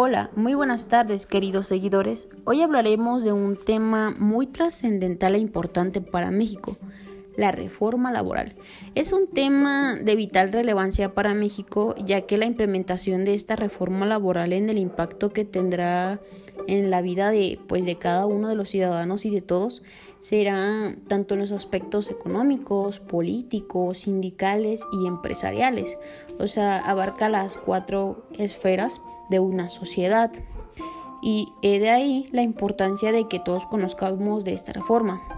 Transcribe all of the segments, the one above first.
Hola, muy buenas tardes queridos seguidores. Hoy hablaremos de un tema muy trascendental e importante para México, la reforma laboral. Es un tema de vital relevancia para México ya que la implementación de esta reforma laboral en el impacto que tendrá en la vida de pues de cada uno de los ciudadanos y de todos será tanto en los aspectos económicos, políticos, sindicales y empresariales. O sea, abarca las cuatro esferas de una sociedad. Y de ahí la importancia de que todos conozcamos de esta reforma.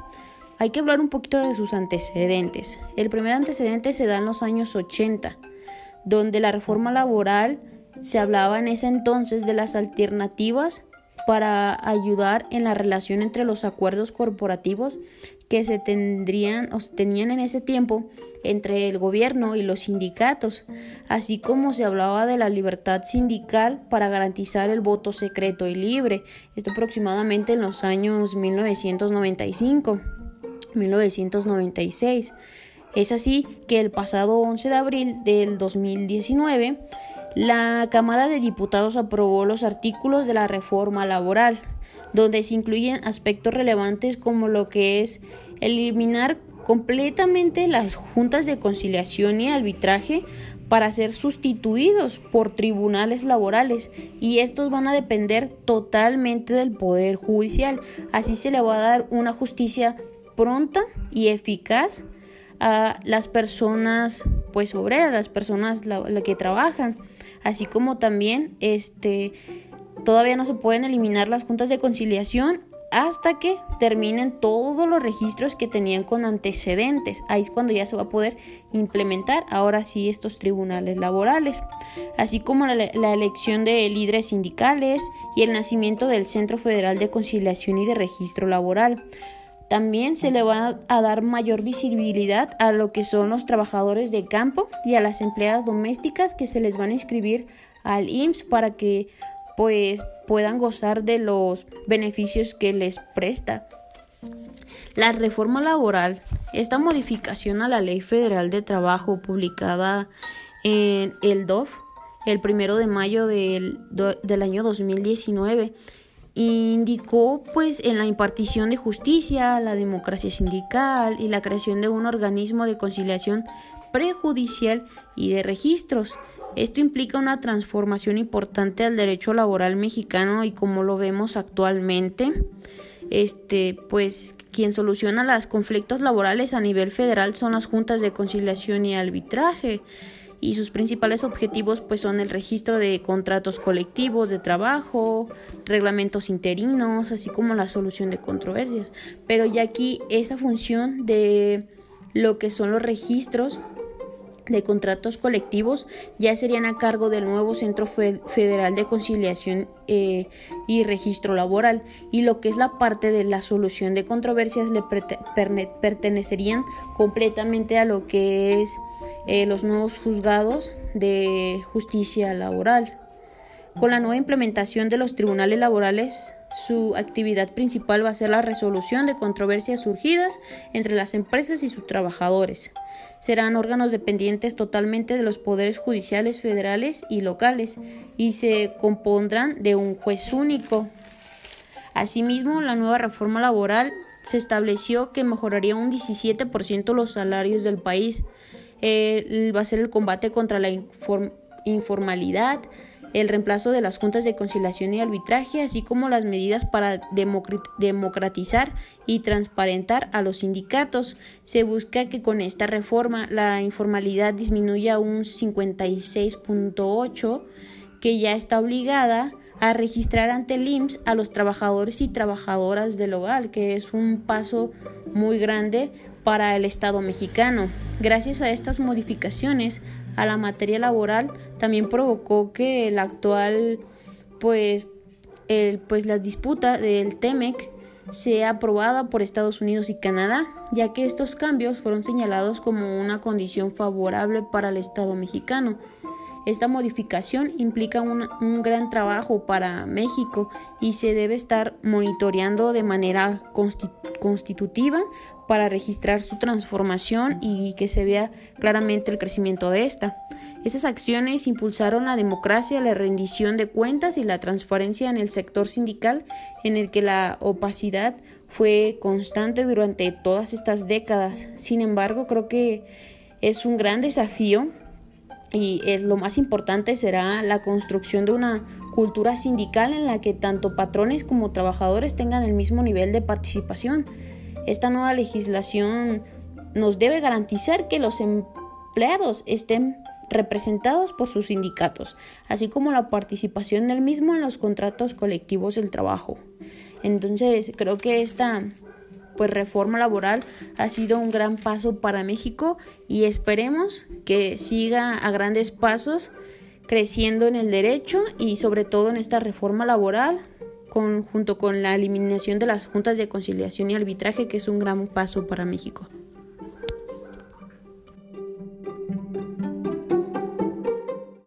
Hay que hablar un poquito de sus antecedentes. El primer antecedente se da en los años 80, donde la reforma laboral se hablaba en ese entonces de las alternativas para ayudar en la relación entre los acuerdos corporativos que se tendrían o se tenían en ese tiempo entre el gobierno y los sindicatos, así como se hablaba de la libertad sindical para garantizar el voto secreto y libre, esto aproximadamente en los años 1995. 1996. Es así que el pasado 11 de abril del 2019, la Cámara de Diputados aprobó los artículos de la reforma laboral, donde se incluyen aspectos relevantes como lo que es eliminar completamente las juntas de conciliación y arbitraje para ser sustituidos por tribunales laborales y estos van a depender totalmente del poder judicial. Así se le va a dar una justicia pronta y eficaz a las personas pues obreras, las personas la, que trabajan, así como también este todavía no se pueden eliminar las juntas de conciliación hasta que terminen todos los registros que tenían con antecedentes. Ahí es cuando ya se va a poder implementar ahora sí estos tribunales laborales, así como la, la, elección de líderes sindicales y el nacimiento del Centro Federal de Conciliación y de Registro Laboral. También se le va a dar mayor visibilidad a lo que son los trabajadores de campo y a las empleadas domésticas que se les van a inscribir al IMSS para que pues puedan gozar de los beneficios que les presta. La reforma laboral, esta modificación a la Ley Federal de Trabajo publicada en el DOF el primero de mayo del, del año 2019 indicó pues en la impartición de justicia, la democracia sindical y la creación de un organismo de conciliación prejudicial y de registros. Esto implica una transformación importante al derecho laboral mexicano y como lo vemos actualmente, este pues quien soluciona los conflictos laborales a nivel federal son las juntas de conciliación y arbitraje y sus principales objetivos pues son el registro de contratos colectivos de trabajo, reglamentos interinos, así como la solución de controversias. Pero ya aquí esta función de lo que son los registros de contratos colectivos ya serían a cargo del nuevo Centro Federal de Conciliación eh, y Registro Laboral y lo que es la parte de la solución de controversias le pertenecerían completamente a lo que es eh, los nuevos juzgados de justicia laboral. Con la nueva implementación de los tribunales laborales, su actividad principal va a ser la resolución de controversias surgidas entre las empresas y sus trabajadores. Serán órganos dependientes totalmente de los poderes judiciales federales y locales y se compondrán de un juez único. Asimismo, la nueva reforma laboral se estableció que mejoraría un 17% los salarios del país. Eh, va a ser el combate contra la informalidad, el reemplazo de las juntas de conciliación y arbitraje, así como las medidas para democratizar y transparentar a los sindicatos. Se busca que con esta reforma la informalidad disminuya un 56.8, que ya está obligada a registrar ante el IMSS a los trabajadores y trabajadoras del hogar, que es un paso muy grande para el Estado mexicano. Gracias a estas modificaciones a la materia laboral también provocó que el actual pues el, pues la disputa del TEMEC sea aprobada por Estados Unidos y Canadá, ya que estos cambios fueron señalados como una condición favorable para el Estado mexicano. Esta modificación implica un, gran trabajo para México y se debe estar monitoreando de manera constitutiva para registrar su transformación y que se vea claramente el crecimiento de esta. Esas acciones impulsaron la democracia, la rendición de cuentas y la transparencia en el sector sindical, en el que la opacidad fue constante durante todas estas décadas. Sin embargo, creo que es un gran desafío y es lo más importante será la construcción de una cultura sindical en la que tanto patrones como trabajadores tengan el mismo nivel de participación. Esta nueva legislación nos debe garantizar que los empleados estén representados por sus sindicatos, así como la participación del mismo en los contratos colectivos del trabajo. Entonces, creo que esta pues reforma laboral ha sido un gran paso para México y esperemos que siga a grandes pasos creciendo en el derecho y sobre todo en esta reforma laboral con, junto con la eliminación de las juntas de conciliación y arbitraje que es un gran paso para México.